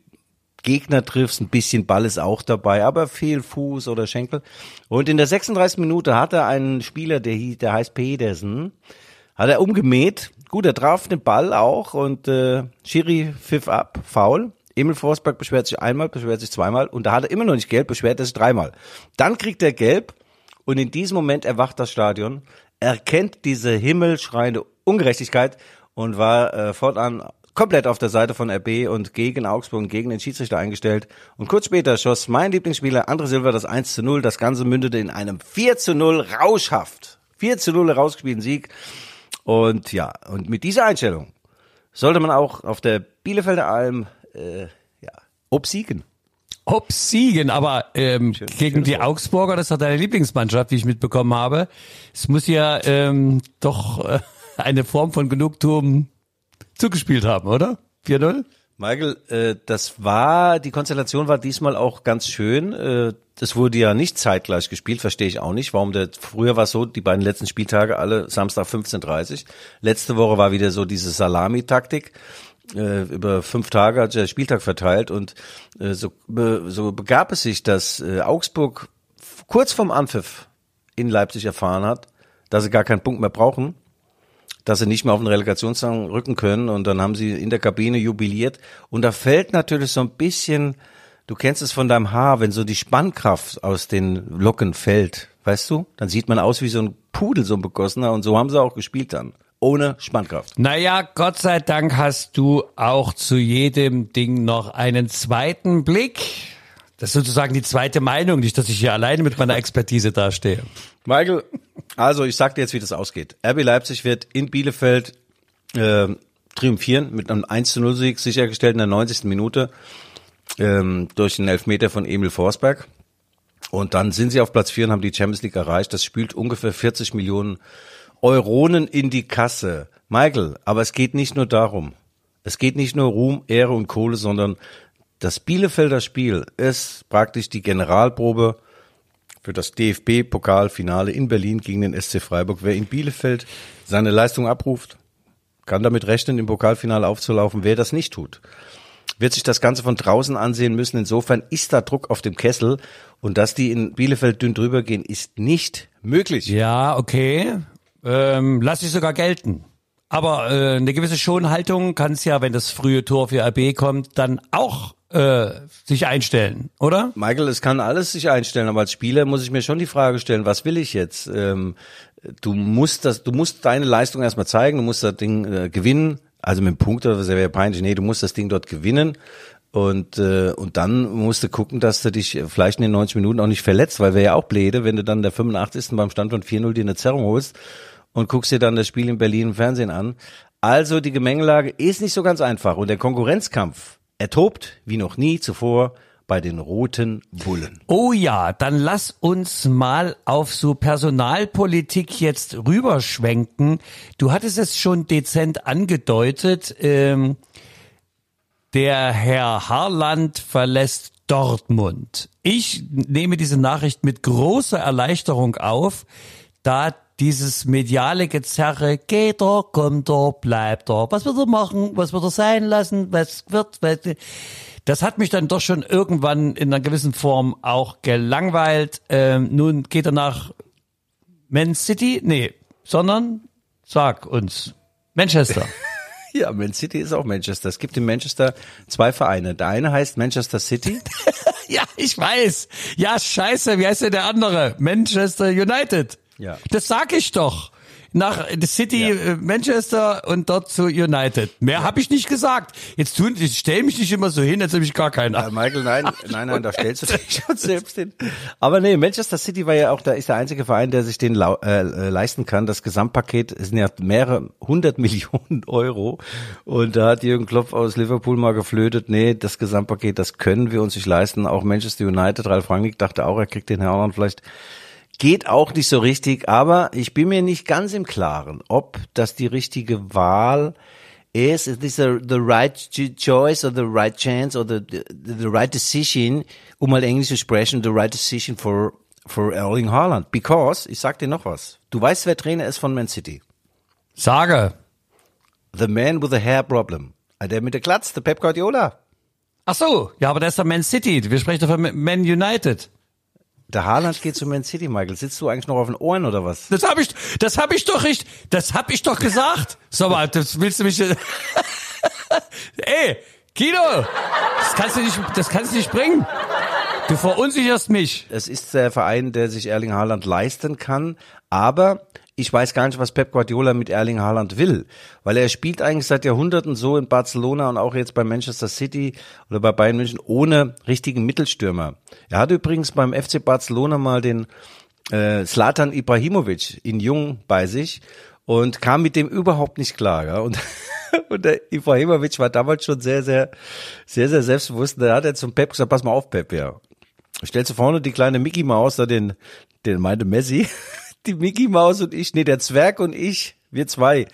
A: Gegner triffst, ein bisschen Ball ist auch dabei, aber viel Fuß oder Schenkel. Und in der 36. Minute hat er einen Spieler, der hieß, der heißt Pedersen, hat er umgemäht. Gut, er traf den Ball auch und äh, Schiri pfiff ab, faul. Emil Forsberg beschwert sich einmal, beschwert sich zweimal und da hat er immer noch nicht gelb, beschwert er sich dreimal. Dann kriegt er gelb und in diesem Moment erwacht das Stadion, erkennt diese himmelschreiende Ungerechtigkeit und war äh, fortan komplett auf der Seite von RB und gegen Augsburg und gegen den Schiedsrichter eingestellt. Und kurz später schoss mein Lieblingsspieler André Silva das 1 zu 0. Das Ganze mündete in einem 4 zu 0 rauschhaft. 4 zu 0 rausgespielten Sieg. Und ja, und mit dieser Einstellung sollte man auch auf der Bielefelder Alm äh, ja, obsiegen.
C: Obsiegen, aber ähm, gegen die Augsburger, das hat deine Lieblingsmannschaft, wie ich mitbekommen habe. Es muss ja ähm, doch äh, eine Form von Genugtuung zugespielt haben, oder? 4-0?
A: Michael, äh, das war, die Konstellation war diesmal auch ganz schön. Äh, das wurde ja nicht zeitgleich gespielt, verstehe ich auch nicht, warum der, früher war es so, die beiden letzten Spieltage alle Samstag 15.30 Letzte Woche war wieder so diese Salami-Taktik. Äh, über fünf Tage hat der Spieltag verteilt und äh, so, be, so begab es sich, dass äh, Augsburg kurz vorm Anpfiff in Leipzig erfahren hat, dass sie gar keinen Punkt mehr brauchen dass sie nicht mehr auf den Relegationsrang rücken können und dann haben sie in der Kabine jubiliert und da fällt natürlich so ein bisschen Du kennst es von deinem Haar, wenn so die Spannkraft aus den Locken fällt, weißt du? Dann sieht man aus wie so ein Pudel, so ein begossener. Und so haben sie auch gespielt dann. Ohne Spannkraft.
C: Naja, Gott sei Dank hast du auch zu jedem Ding noch einen zweiten Blick. Das ist sozusagen die zweite Meinung, nicht, dass ich hier alleine mit meiner Expertise dastehe.
A: Michael, also ich sag dir jetzt, wie das ausgeht. RB Leipzig wird in Bielefeld äh, triumphieren mit einem 1 0 Sieg sichergestellt in der 90. Minute ähm, durch einen Elfmeter von Emil Forsberg. Und dann sind sie auf Platz 4 und haben die Champions League erreicht. Das spült ungefähr 40 Millionen Euronen in die Kasse. Michael, aber es geht nicht nur darum. Es geht nicht nur Ruhm, Ehre und Kohle, sondern das Bielefelder Spiel ist praktisch die Generalprobe für das DFB-Pokalfinale in Berlin gegen den SC Freiburg. Wer in Bielefeld seine Leistung abruft, kann damit rechnen, im Pokalfinale aufzulaufen. Wer das nicht tut, wird sich das Ganze von draußen ansehen müssen. Insofern ist da Druck auf dem Kessel und dass die in Bielefeld dünn drüber gehen, ist nicht möglich.
C: Ja, okay. Ähm, lass ich sogar gelten. Aber äh, eine gewisse Schonhaltung kann es ja, wenn das frühe Tor für RB kommt, dann auch äh, sich einstellen, oder?
A: Michael, es kann alles sich einstellen, aber als Spieler muss ich mir schon die Frage stellen, was will ich jetzt? Ähm, du musst das, du musst deine Leistung erstmal zeigen, du musst das Ding äh, gewinnen, also mit dem Punkt was wäre peinlich, nee, du musst das Ding dort gewinnen. Und, äh, und dann musst du gucken, dass du dich vielleicht in den 90 Minuten auch nicht verletzt, weil wäre ja auch bläde, wenn du dann der 85. beim Stand von 4-0 dir eine Zerrung holst und guckst dir dann das Spiel in Berlin im Fernsehen an. Also die Gemengelage ist nicht so ganz einfach und der Konkurrenzkampf, er tobt wie noch nie zuvor bei den roten Bullen.
C: Oh ja, dann lass uns mal auf so Personalpolitik jetzt rüberschwenken. Du hattest es schon dezent angedeutet. Ähm, der Herr Harland verlässt Dortmund. Ich nehme diese Nachricht mit großer Erleichterung auf, da dieses mediale Gezerre, geht er, kommt er, bleibt er, was wird er machen, was wird er sein lassen, was wird, was, das hat mich dann doch schon irgendwann in einer gewissen Form auch gelangweilt. Ähm, nun geht er nach Man City, nee, sondern sag uns, Manchester. <laughs>
A: Ja, Man City ist auch Manchester. Es gibt in Manchester zwei Vereine. Der eine heißt Manchester City. <laughs>
C: ja, ich weiß. Ja, scheiße, wie heißt denn der andere? Manchester United.
A: Ja.
C: Das sag ich doch. Nach City
A: Ja.
C: äh, Manchester und dort zu United. Mehr habe ich nicht gesagt. Jetzt tun, ich stell mich nicht immer so hin, als ob ich gar keinen
A: Ja,
C: habe.
A: Michael, nein, nein, nein, da stellst du <laughs> dich schon selbst hin. Aber nee, Manchester City war ja auch, da ist der einzige Verein, der sich den äh, äh, leisten kann. Das Gesamtpaket sind ja mehrere hundert <laughs> Millionen Euro. Und da hat Jürgen Klopp aus Liverpool mal geflötet, nee, das Gesamtpaket, das können wir uns nicht leisten. Auch Manchester United, Ralf Rangnick dachte auch, er kriegt den Herrn vielleicht Geht auch nicht so richtig, aber ich bin mir nicht ganz im Klaren, ob das die richtige Wahl ist. Is this a, the right ch- choice or the right chance or the, the, the right decision, um mal Englisch zu sprechen, the right decision for, for Erling Haaland? Because, ich sag dir noch was, du weißt, wer Trainer ist von Man City?
C: Sage.
A: The man with the hair problem. Ah, Der mit der Glatz, der Pep Guardiola.
C: Ach so, ja, aber das ist doch Man City. Wir sprechen doch von Man United.
A: Der Haaland geht zu Man City, Michael. Sitzt du eigentlich noch auf den Ohren oder was?
C: Das habe ich, das habe ich doch nicht, das habe ich doch gesagt. So, mal, das willst du mich, <laughs> ey, Guido, das kannst du nicht, das kannst du nicht bringen. Du verunsicherst mich.
A: Es ist der Verein, der sich Erling Haaland leisten kann, aber ich weiß gar nicht, was Pep Guardiola mit Erling Haaland will, weil er spielt eigentlich seit Jahrhunderten so in Barcelona und auch jetzt bei Manchester City oder bei Bayern München ohne richtigen Mittelstürmer. Er hat übrigens beim FC Barcelona mal den äh, Zlatan Ibrahimovic in Jung bei sich und kam mit dem überhaupt nicht klar. Ja? Und, <laughs> und der Ibrahimovic war damals schon sehr, sehr, sehr, sehr selbstbewusst. Da hat er zum Pep gesagt, pass mal auf, Pep, ja. Stellst du vorne die kleine Mickey Maus, da den, den meinte Messi, <laughs> die Mickey Maus und ich, nee, der Zwerg und ich, wir zwei.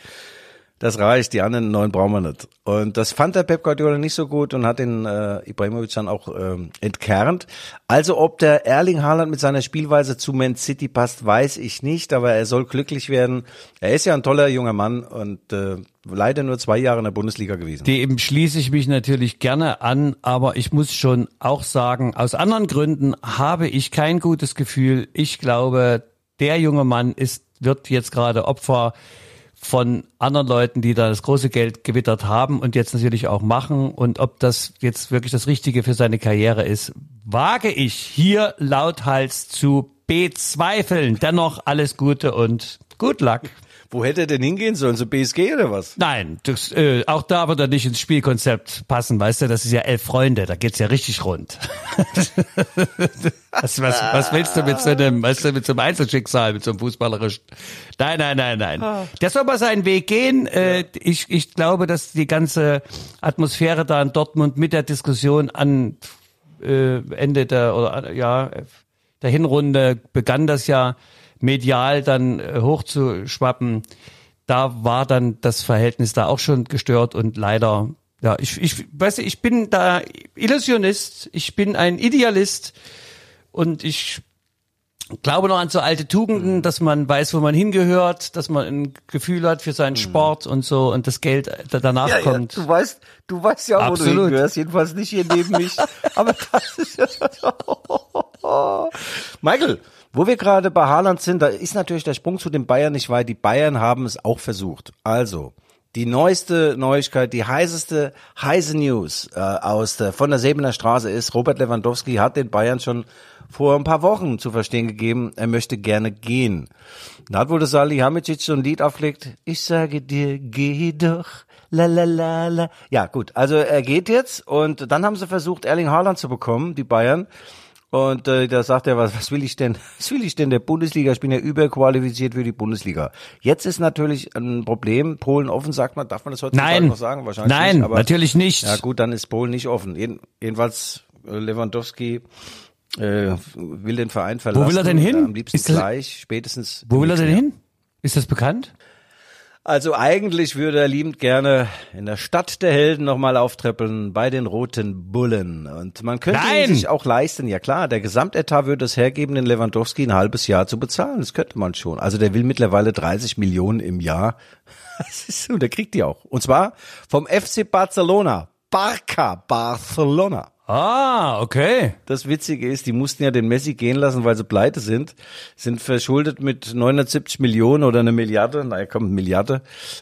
A: Das reicht, die anderen neun brauchen wir nicht. Und das fand der Pep Guardiola nicht so gut und hat den äh, Ibrahimovic dann auch ähm, entkernt. Also ob der Erling Haaland mit seiner Spielweise zu Man City passt, weiß ich nicht, aber er soll glücklich werden. Er ist ja ein toller junger Mann und äh, leider nur zwei Jahre in der Bundesliga gewesen.
C: Dem schließe ich mich natürlich gerne an, aber ich muss schon auch sagen, aus anderen Gründen habe ich kein gutes Gefühl. Ich glaube, der junge Mann ist, wird jetzt gerade Opfer von anderen Leuten, die da das große Geld gewittert haben und jetzt natürlich auch machen. Und ob das jetzt wirklich das Richtige für seine Karriere ist, wage ich hier lauthals zu bezweifeln. Dennoch alles Gute und good luck.
A: Wo hätte er denn hingehen sollen? Zu BSG oder was?
C: Nein, das, äh, auch da wird er nicht ins Spielkonzept passen, weißt du, das ist ja elf Freunde, da geht's ja richtig rund. <laughs> was, was, was willst du mit so einem, weißt du, mit so einem Einzelschicksal, mit so einem fußballerischen? Nein, nein, nein, nein. Der soll mal seinen Weg gehen. Äh, ich, ich glaube, dass die ganze Atmosphäre da in Dortmund mit der Diskussion an äh, Ende der, oder ja, der Hinrunde begann das ja medial dann äh, hochzuschwappen, da war dann das Verhältnis da auch schon gestört und leider, ja, ich, ich weiß, ich bin da Illusionist, ich bin ein Idealist und ich glaube noch an so alte Tugenden, dass man weiß, wo man hingehört, dass man ein Gefühl hat für seinen Sport und so und das Geld da- danach
A: Ja, ja,
C: kommt.
A: du weißt, du weißt ja auch, wo du
C: Absolut.
A: hingehörst. Jedenfalls nicht hier neben mich. Aber das ist ja <laughs> Michael, wo wir gerade bei Haaland sind, da ist natürlich der Sprung zu den Bayern nicht weit. Die Bayern haben es auch versucht. Also, die neueste Neuigkeit, die heißeste heiße News äh, aus der, von der Sebener Straße ist, Robert Lewandowski hat den Bayern schon vor ein paar Wochen zu verstehen gegeben, er möchte gerne gehen. Da hat wohl der Salihamidzic so ein Lied aufgelegt, ich sage dir, geh doch, la la la la. Ja gut, also er geht jetzt und dann haben sie versucht, Erling Haaland zu bekommen, die Bayern. Und äh, da sagt er, was, was will ich denn? <laughs> Was will ich denn der Bundesliga? Ich bin ja überqualifiziert für die Bundesliga. Jetzt ist natürlich ein Problem. Polen offen, sagt man, darf man das heutzutage
C: Nein,
A: noch sagen? Wahrscheinlich
C: nein,
A: nicht. Aber,
C: natürlich nicht.
A: Ja gut, dann ist Polen nicht offen. Jeden, jedenfalls äh, Lewandowski äh, will den Verein verlassen.
C: will er denn hin?
A: Äh, Am liebsten
C: das-
A: gleich, spätestens.
C: Wo will er denn hin? Ist das bekannt?
A: Also eigentlich würde er liebend gerne in der Stadt der Helden nochmal auftreppeln bei den Roten Bullen. Und man könnte
C: Nein!
A: ihn sich auch leisten, ja klar, der Gesamtetat würde es hergeben, den Lewandowski ein halbes Jahr zu bezahlen. Das könnte man schon. Also der will mittlerweile 30 Millionen im Jahr. <laughs> Das ist, und der kriegt die auch. Und zwar vom FC Barcelona. Barca Barcelona.
C: Ah, okay.
A: Das Witzige ist, die mussten ja den Messi gehen lassen, weil sie pleite sind, sind verschuldet mit 970 Millionen oder eine Milliarde, naja, eine Milliarde.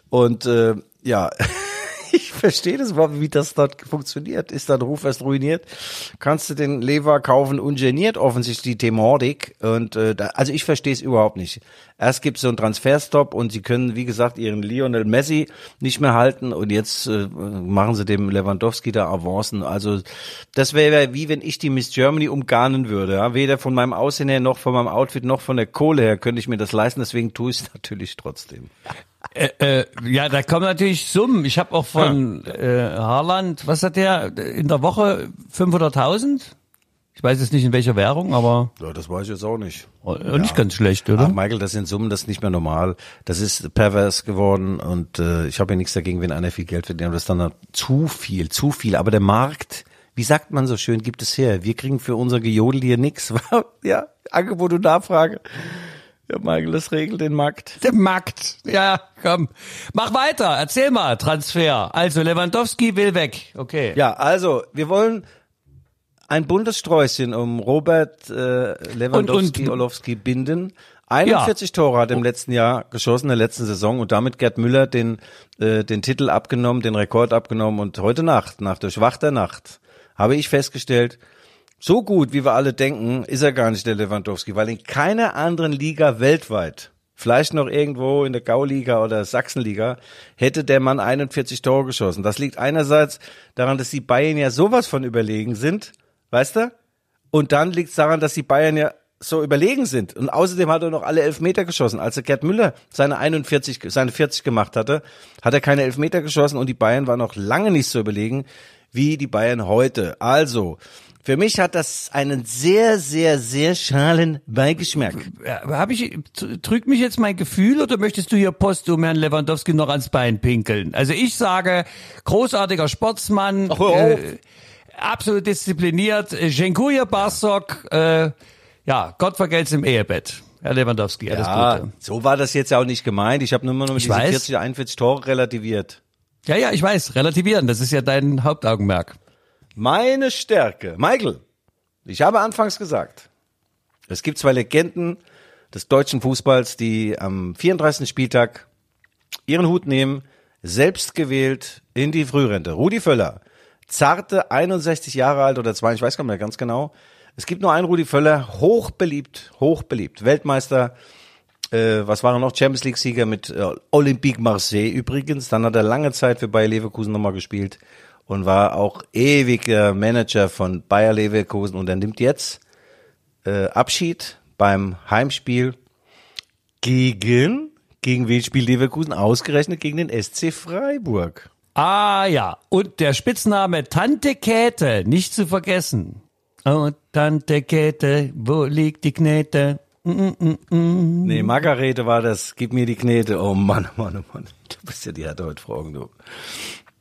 A: Und äh, ja, <laughs> <laughs> ich verstehe das überhaupt, wie das dort funktioniert. Ist dein Ruf erst ruiniert? Kannst du den Lever kaufen ungeniert, offensichtlich die Thematik. Und äh, da, also ich verstehe es überhaupt nicht. Erst gibt es so einen Transferstop und sie können, wie gesagt, ihren Lionel Messi nicht mehr halten und jetzt äh, machen sie dem Lewandowski da Avancen. Also das wäre wie wenn ich die Miss Germany umgarnen würde. Ja? Weder von meinem Aussehen her noch von meinem Outfit noch von der Kohle her könnte ich mir das leisten. Deswegen tue ich es <laughs> natürlich trotzdem.
C: Äh, äh, ja, da kommen natürlich Summen. Ich habe auch von äh, Haaland, was hat der in der Woche 500.000? Ich weiß jetzt nicht in welcher Währung, aber
A: Ja, das weiß ich jetzt auch nicht.
C: oh, nicht ganz schlecht, oder?
A: Ach, Michael, das sind Summen, das ist nicht mehr normal. Das ist pervers geworden und äh, ich habe ja nichts dagegen, wenn einer viel Geld verdient, aber das ist dann zu viel, zu viel. Aber der Markt, wie sagt man so schön, gibt es her. Wir kriegen für unser Gejodel hier nix. <laughs> ja, Angebot und Nachfrage. Ja, Michael, das regelt den Markt.
C: Der Markt. Ja, komm. Mach weiter. Erzähl mal, Transfer. Also, Lewandowski will weg. Okay.
A: Ja, also, wir wollen ein buntes Sträußchen um Robert äh, Lewandowski
C: Und- und-
A: Olowski binden. 41 Tore hat er im letzten Jahr geschossen, in der letzten Saison und damit Gerd Müller den, äh, den Titel abgenommen, den Rekord abgenommen und heute Nacht, nach durchwachter Nacht, habe ich festgestellt, so gut, wie wir alle denken, ist er gar nicht der Lewandowski, weil in keiner anderen Liga weltweit, vielleicht noch irgendwo in der Gauliga oder Sachsenliga, hätte der Mann 41 Tore geschossen. Das liegt einerseits daran, dass die Bayern ja sowas von überlegen sind, weißt du? Und dann liegt es daran, dass die Bayern ja so überlegen sind. Und außerdem hat er noch alle Elfmeter geschossen. Als er Gerd Müller seine 41, seine 40 gemacht hatte, hat er keine Elfmeter geschossen und die Bayern waren noch lange nicht so überlegen wie die Bayern heute. Also, für mich hat das einen sehr, sehr, sehr schalen Beigeschmack.
C: Habe ich, trügt mich jetzt mein Gefühl oder möchtest du hier postum Herrn Lewandowski noch ans Bein pinkeln? Also ich sage, großartiger Sportsmann,
A: Ach,
C: äh, absolut diszipliniert, äh, Jenkuja Barsok, äh, ja, Gott vergelt's im Ehebett. Herr Lewandowski, alles
A: Ja,
C: Gute.
A: so war das jetzt auch nicht gemeint. Ich habe nur mal diesen
C: weiß.
A: 40, 41 Tore relativiert.
C: Ja, ja, ich weiß, relativieren, das ist ja dein Hauptaugenmerk.
A: Meine Stärke. Michael, ich habe anfangs gesagt, es gibt zwei Legenden des deutschen Fußballs, die am 34. Spieltag ihren Hut nehmen, selbst gewählt in die Frührente. Rudi Völler, zarte 61 Jahre alt oder zwei, ich weiß gar nicht mehr ganz genau. Es gibt nur einen Rudi Völler, hochbeliebt, hochbeliebt, Weltmeister, äh, was war noch? Champions League Sieger mit äh, Olympique Marseille übrigens. Dann hat er lange Zeit für Bayer Leverkusen nochmal gespielt und war auch ewiger Manager von Bayer Leverkusen und er nimmt jetzt äh, Abschied beim Heimspiel gegen gegen wen spielt Leverkusen? Ausgerechnet gegen den SC Freiburg.
C: Ah ja, und der Spitzname Tante Käthe, nicht zu vergessen. Oh, Tante Käthe, wo liegt die Knete? Mm, mm, mm.
A: Nee, Margarete war das. Gib mir die Knete. Oh Mann, oh Mann, oh Mann. Du bist ja die hatte heute Fragen, du.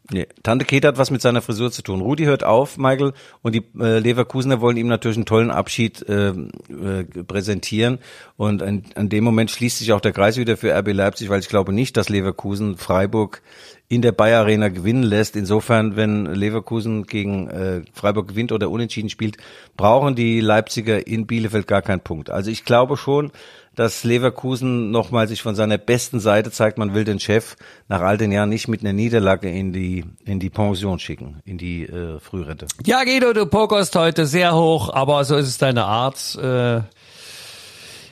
A: Nee, Tante Käthe hat was mit seiner Frisur zu tun. Rudi hört auf, Michael, und die äh, Leverkusener wollen ihm natürlich einen tollen Abschied äh, äh, präsentieren. Und an, an dem Moment schließt sich auch der Kreis wieder für RB Leipzig, weil ich glaube nicht, dass Leverkusen Freiburg in der Bayer Arena gewinnen lässt. Insofern, wenn Leverkusen gegen äh, Freiburg gewinnt oder unentschieden spielt, brauchen die Leipziger in Bielefeld gar keinen Punkt. Also ich glaube schon, dass Leverkusen nochmal sich von seiner besten Seite zeigt. Man will den Chef nach all den Jahren nicht mit einer Niederlage in die in die Pension schicken, in die äh, Frührente.
C: Ja, Guido, du pokerst heute sehr hoch, aber so ist es deine Art. Äh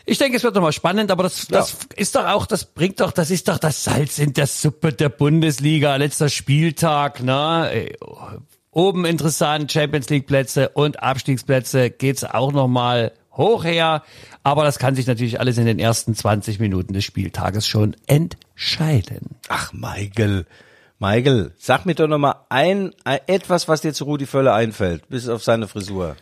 C: ich denke, es wird nochmal spannend, aber das, das ja. ist doch auch, das bringt doch, das ist doch das Salz in der Suppe der Bundesliga. Letzter Spieltag, ne? Oben interessant, Champions League Plätze und Abstiegsplätze geht's auch nochmal hoch her. Aber das kann sich natürlich alles in den ersten 20 Minuten des Spieltages schon entscheiden.
A: Ach, Michael. Michael, sag mir doch nochmal ein, ein, etwas, was dir zu Rudi Völler einfällt, bis auf seine Frisur.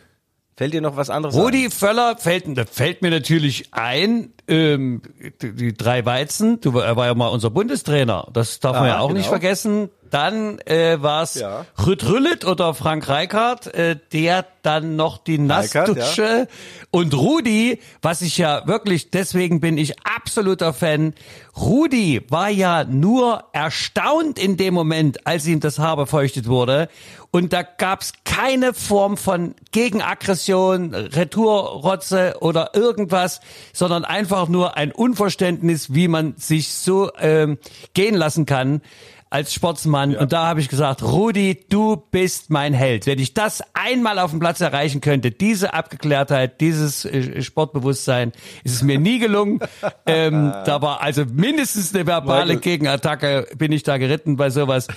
A: Fällt dir noch was anderes
C: Rudi
A: ein?
C: Völler fällt, fällt mir natürlich ein, ähm, die, die drei Weizen, du, er war ja mal unser Bundestrainer, das darf ah, man ja auch genau. nicht vergessen. Dann äh, war es ja. Rütt oder Frank Reichardt, äh, der dann noch die Nassdusche ja. und Rudi, was ich ja wirklich, deswegen bin ich absoluter Fan. Rudi war ja nur erstaunt in dem Moment, als ihm das Haar befeuchtet wurde. Und da gab's keine Form von Gegenaggression, Retourrotze oder irgendwas, sondern einfach nur ein Unverständnis, wie man sich so ähm, gehen lassen kann als Sportsmann. Ja. Und da habe ich gesagt, Rudi, du bist mein Held. Wenn ich das einmal auf dem Platz erreichen könnte, diese Abgeklärtheit, dieses äh, Sportbewusstsein, ist es mir nie gelungen. <laughs> ähm, da war also mindestens eine verbale Gegenattacke, bin ich da geritten bei sowas.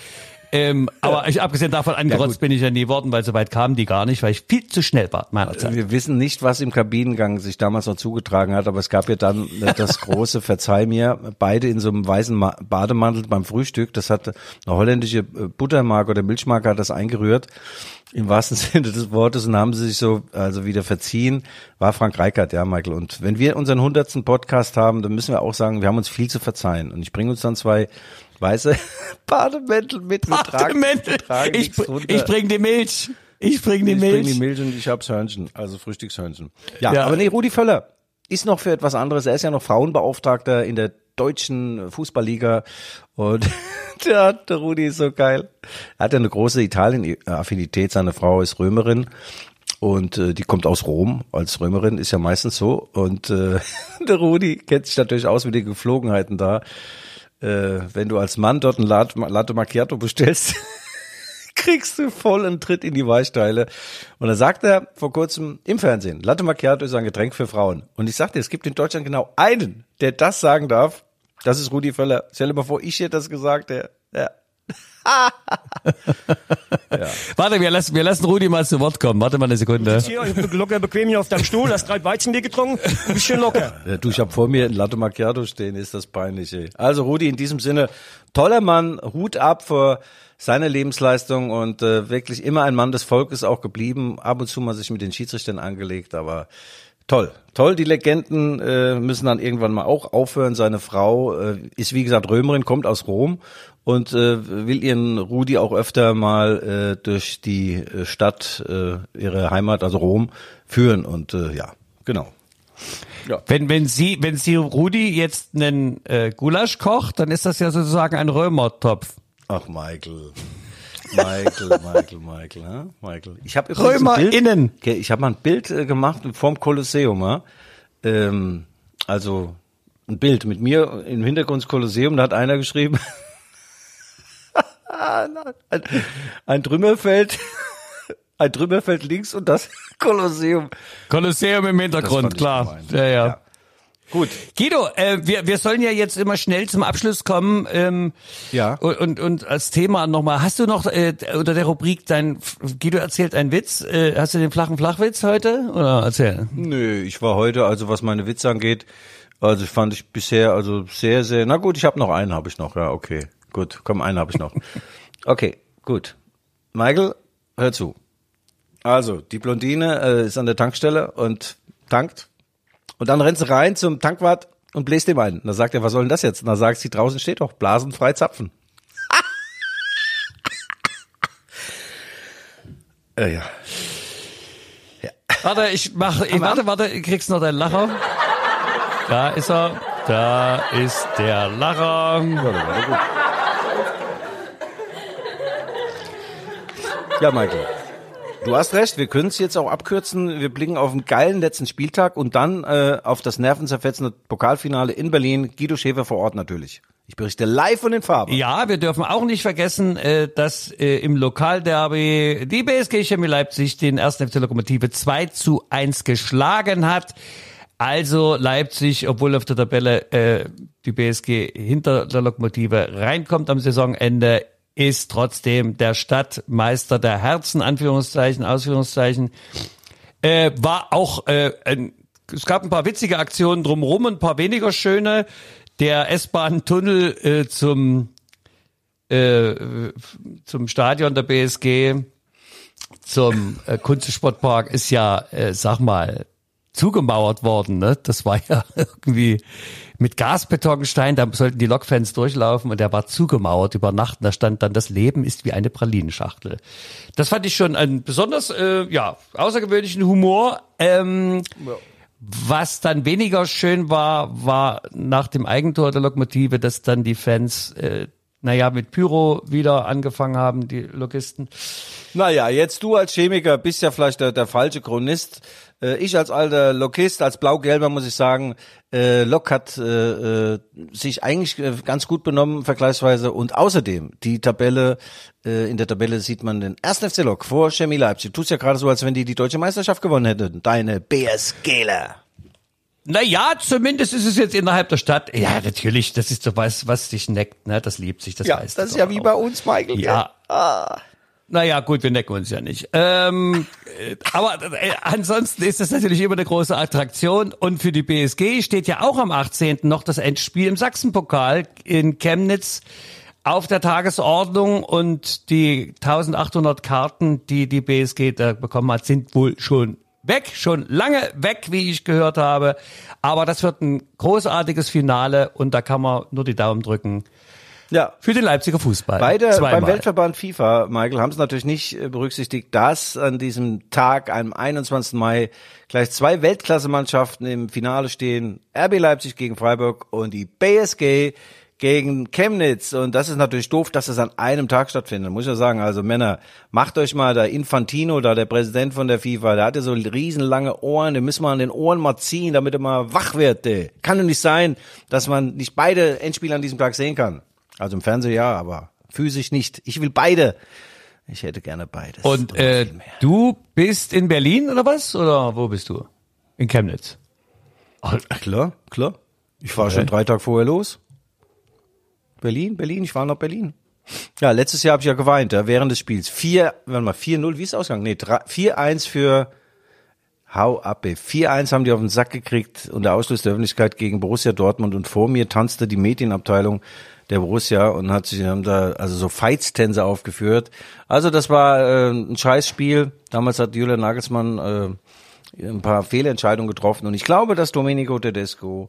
C: Ähm, aber ich abgesehen davon angerotzt ja, bin ich ja nie worden, weil so weit kamen die gar nicht, weil ich viel zu schnell war meiner Zeit.
A: Wir wissen nicht, was im Kabinengang sich damals noch zugetragen hat, aber es gab ja dann das große <laughs> Verzeih mir, beide in so einem weißen Bademantel beim Frühstück. Das hat eine holländische äh, Buttermarke oder Milchmarke hat das eingerührt. Im wahrsten <laughs> Sinne des Wortes und haben sie sich so also wieder verziehen, war Frank Reichert, ja, Michael. Und wenn wir unseren hundertsten Podcast haben, dann müssen wir auch sagen, wir haben uns viel zu verzeihen. Und ich bringe uns dann zwei weiße <laughs> Bademäntel mit.
C: Bademäntel. Ich, ich bring die Milch. Ich bring die
A: ich
C: Milch.
A: Ich bring die Milch und ich hab's Hörnchen, also Frühstückshörnchen. Ja, ja, aber nee, Rudi Völler ist noch für etwas anderes. Er ist ja noch Frauenbeauftragter in der deutschen Fußballliga und <laughs> der, der Rudi ist so geil. Er hat ja eine große Italien-Affinität. Seine Frau ist Römerin und äh, die kommt aus Rom als Römerin, ist ja meistens so. Und äh, <laughs> der Rudi kennt sich natürlich aus mit den Geflogenheiten da äh, wenn du als Mann dort ein Latte Macchiato bestellst, <laughs> kriegst du voll einen Tritt in die Weichsteile. Und da sagt er vor kurzem im Fernsehen, Latte Macchiato ist ein Getränk für Frauen. Und ich sagte, es gibt in Deutschland genau einen, der das sagen darf. Das ist Rudi Völler. Stell dir mal vor, ich hätte das gesagt. Der, ja,
C: ja. Warte, wir lassen, wir lassen Rudi mal zu Wort kommen. Warte mal eine Sekunde.
E: Ich hier locker bequem hier auf deinem Stuhl, hast drei Weizenbier getrunken, ein bisschen locker.
A: Ja, du, ich habe vor mir ein Latte Macchiato stehen, ist das peinlich. Ey. Also Rudi, in diesem Sinne, toller Mann, Hut ab vor seiner Lebensleistung und äh, wirklich immer ein Mann des Volkes auch geblieben. Ab und zu mal sich mit den Schiedsrichtern angelegt, aber Toll, toll. Die Legenden äh, müssen dann irgendwann mal auch aufhören. Seine Frau äh, ist wie gesagt Römerin, kommt aus Rom und äh, will ihren Rudi auch öfter mal äh, durch die äh, Stadt, äh, ihre Heimat, also Rom, führen. Und äh, ja, genau.
C: Ja. Wenn, wenn sie, wenn sie Rudi jetzt einen äh, Gulasch kocht, dann ist das ja sozusagen ein Römertopf.
A: Ach, Michael. Michael, <laughs> Michael, Michael, ha? Michael. Ich habe
C: Römer ein Bild, innen.
A: Okay, ich habe mal ein Bild äh, gemacht vorm Kolosseum, ha? ähm, also ein Bild mit mir im Hintergrund Kolosseum, da hat einer geschrieben, <laughs> ein, ein Trümmerfeld, <laughs> ein Trümmerfeld links und das <laughs> Kolosseum.
C: Kolosseum im Hintergrund, klar. Ja, ja.
A: Ja. Gut.
C: Guido, äh, wir, wir sollen ja jetzt immer schnell zum Abschluss kommen. Ähm,
A: Ja.
C: Und, und, und als Thema nochmal, hast du noch äh, unter der Rubrik dein, Guido erzählt einen Witz, äh, hast du den flachen Flachwitz heute? Oder erzähl.
A: Nö, ich war heute, also was meine Witze angeht, also fand ich bisher also sehr, sehr, na gut, ich habe noch einen, habe ich noch, ja, okay. Gut, komm, einen habe ich noch. Okay, gut. Michael, hör zu. Also, die Blondine äh, ist an der Tankstelle und tankt. Und dann rennt sie rein zum Tankwart und bläst ihm ein. Und da sagt er, was soll denn das jetzt? Und da sagt sie, draußen steht doch, blasen frei zapfen. <laughs> äh, ja.
C: Warte, ich mach, ich, warte, warte, kriegst noch deinen Lacher. Da ist er. Da ist der Lacher.
A: Ja, Michael. Du hast recht, wir können es jetzt auch abkürzen. Wir blicken auf einen geilen letzten Spieltag und dann äh, auf das nervenzerfetzende Pokalfinale in Berlin. Guido Schäfer vor Ort natürlich. Ich berichte live von den Farben.
C: Ja, wir dürfen auch nicht vergessen, äh, dass äh, im Lokalderby die BSG Chemie Leipzig den ersten FC Lokomotive 2 zu 1 geschlagen hat. Also Leipzig, obwohl auf der Tabelle äh, die BSG hinter der Lokomotive reinkommt am Saisonende, ist trotzdem der Stadtmeister der Herzen, Anführungszeichen, Ausführungszeichen. Äh, war auch, äh, ein, es gab ein paar witzige Aktionen drumherum, ein paar weniger schöne. Der S-Bahn-Tunnel äh, zum, äh, zum Stadion der BSG, zum äh, Kunstsportpark ist ja, äh, sag mal, zugemauert worden. Ne? Das war ja <laughs> irgendwie mit Gasbetonstein, da sollten die Lokfans durchlaufen und der war zugemauert über Nacht. Und da stand dann, das Leben ist wie eine Pralinenschachtel. Das fand ich schon einen besonders, äh, ja, außergewöhnlichen Humor. Ähm, was dann weniger schön war, war nach dem Eigentor der Lokomotive, dass dann die Fans, äh, naja, mit Pyro wieder angefangen haben, die Logisten.
A: Naja, jetzt du als Chemiker bist ja vielleicht der, der falsche Chronist. Äh, ich als alter Lokist, als Blau-Gelber muss ich sagen, äh, Lok hat äh, äh, sich eigentlich äh, ganz gut benommen vergleichsweise und außerdem die Tabelle, äh, in der Tabelle sieht man den 1. FC Lok vor Chemie Leipzig. Du tust ja gerade so, als wenn die die deutsche Meisterschaft gewonnen hätten. Deine BSGler.
C: Naja, zumindest ist es jetzt innerhalb der Stadt. Ja, natürlich, das ist so was, was dich neckt, ne? Das liebt sich, das
A: Ja,
C: weißt
A: das ist ja
C: doch
A: wie
C: auch.
A: bei uns, Michael.
C: Ja. Naja, gut, wir necken uns ja nicht. Ähm, äh, aber äh, ansonsten ist das natürlich immer eine große Attraktion. Und für die BSG steht ja auch am 18. noch das Endspiel im Sachsenpokal in Chemnitz auf der Tagesordnung. Und die 1800 Karten, die die BSG da bekommen hat, sind wohl schon weg, schon lange weg, wie ich gehört habe. Aber das wird ein großartiges Finale und da kann man nur die Daumen drücken
A: Ja,
C: für den Leipziger Fußball.
A: Bei der,
C: Zweimal.
A: beim Weltverband FIFA, Michael, haben sie natürlich nicht äh, berücksichtigt, dass an diesem Tag, am 21. Mai, gleich zwei Weltklasse-Mannschaften im Finale stehen. RB Leipzig gegen Freiburg und die BSG gegen Chemnitz. Und das ist natürlich doof, dass es an einem Tag stattfindet. Muss ich ja sagen. Also Männer, macht euch mal, der Infantino, da der Präsident von der FIFA, der hatte so riesenlange Ohren, den müssen wir an den Ohren mal ziehen, damit er mal wach wird. ey. Kann doch nicht sein, dass man nicht beide Endspiele an diesem Tag sehen kann. Also im Fernsehen ja, aber physisch nicht. Ich will beide. Ich hätte gerne beides.
C: Und äh, du bist in Berlin oder was? Oder wo bist du? In Chemnitz.
A: klar, klar. Ich fahre schon drei Tage vorher los. Berlin, Berlin, ich fahre nach Berlin. Ja, letztes Jahr habe ich ja geweint, ja, während des Spiels. Vier, warte mal, 4-0, wie ist der Ausgang? Nee, drei- 4-1 für Hau ab, ey. 4-1 haben die auf den Sack gekriegt unter Ausschluss der Öffentlichkeit gegen Borussia Dortmund und vor mir tanzte die Medienabteilung der Borussia und hat sich haben da also so Feitstänze aufgeführt. Also das war äh, ein Scheißspiel. Damals hat Julian Nagelsmann äh, ein paar Fehlentscheidungen getroffen und ich glaube, dass Domenico Tedesco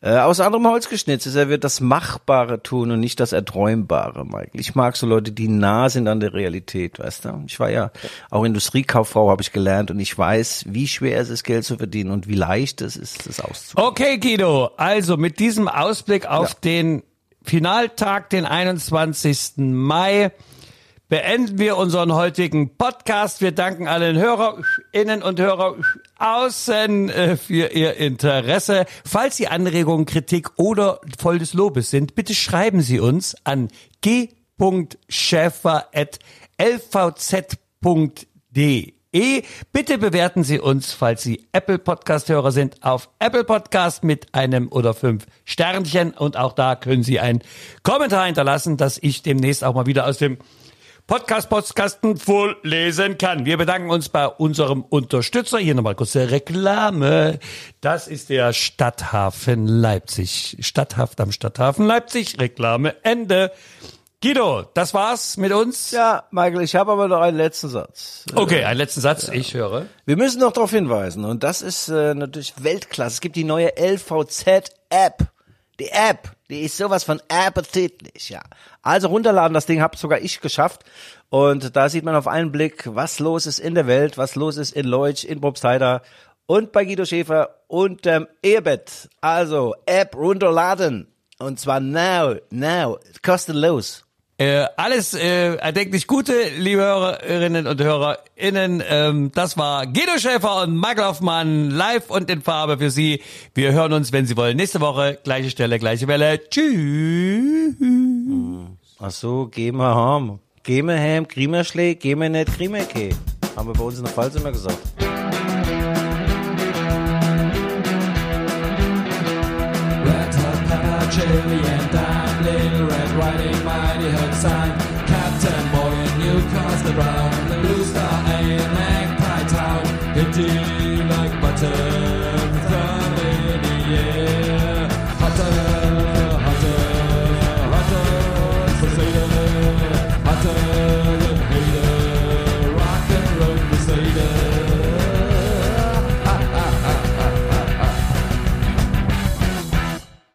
A: äh, aus anderem Holz geschnitzt ist. Er wird das Machbare tun und nicht das Erträumbare, Michael. Ich mag so Leute, die nah sind an der Realität, weißt du? Ich war ja auch Industriekauffrau, habe ich gelernt und ich weiß, wie schwer es ist, Geld zu verdienen und wie leicht es ist, es auszugeben.
C: Okay, Guido. Also mit diesem Ausblick auf den Finaltag, den 21. Mai, beenden wir unseren heutigen Podcast. Wir danken allen Hörerinnen und Hörer außen äh, für ihr Interesse. Falls Sie Anregungen, Kritik oder voll des Lobes sind, bitte schreiben Sie uns an g.schäfer.lvz.de. Bitte bewerten Sie uns, falls Sie Apple Podcast Hörer sind, auf Apple Podcast mit einem oder fünf Sternchen und auch da können Sie einen Kommentar hinterlassen, dass ich demnächst auch mal wieder aus dem Podcast-Podcasten vorlesen kann. Wir bedanken uns bei unserem Unterstützer. Hier nochmal kurze Reklame. Das ist der Stadthafen Leipzig. Stadthaft am Stadthafen Leipzig. Reklame Ende. Guido, das war's mit uns.
A: Ja, Michael, ich habe aber noch einen letzten Satz.
C: Okay, einen letzten Satz. Ich höre.
A: Wir müssen noch darauf hinweisen, und das ist äh, natürlich Weltklasse. Es gibt die neue LVZ-App. Die App, die ist sowas von appetitlich, ja. Also runterladen, das Ding hab sogar ich geschafft. Und da sieht man auf einen Blick, was los ist in der Welt, was los ist in Leutsch, in Bobsheider und bei Guido Schäfer unterm Ehebett. Also App runterladen. Und zwar now, now, kostenlos.
C: Äh, alles äh, erdenklich Gute, liebe Hörerinnen und HörerInnen. Ähm, das war Guido Schäfer und Michael Hoffmann live und in Farbe für Sie. Wir hören uns, wenn Sie wollen, nächste Woche. Gleiche Stelle, gleiche Welle. Tschüss.
A: Ach so, gehen wir heim. Gehen wir heim, kriegen wir Schläge, gehen wir nicht, kriegen wir. Haben wir bei uns in der Pfalz immer gesagt.
F: Jerry and I'm Little Red Riding Mighty Hook sign Captain Boy and you the Brown The Blue Star and Magpie Town Hit do you like butter?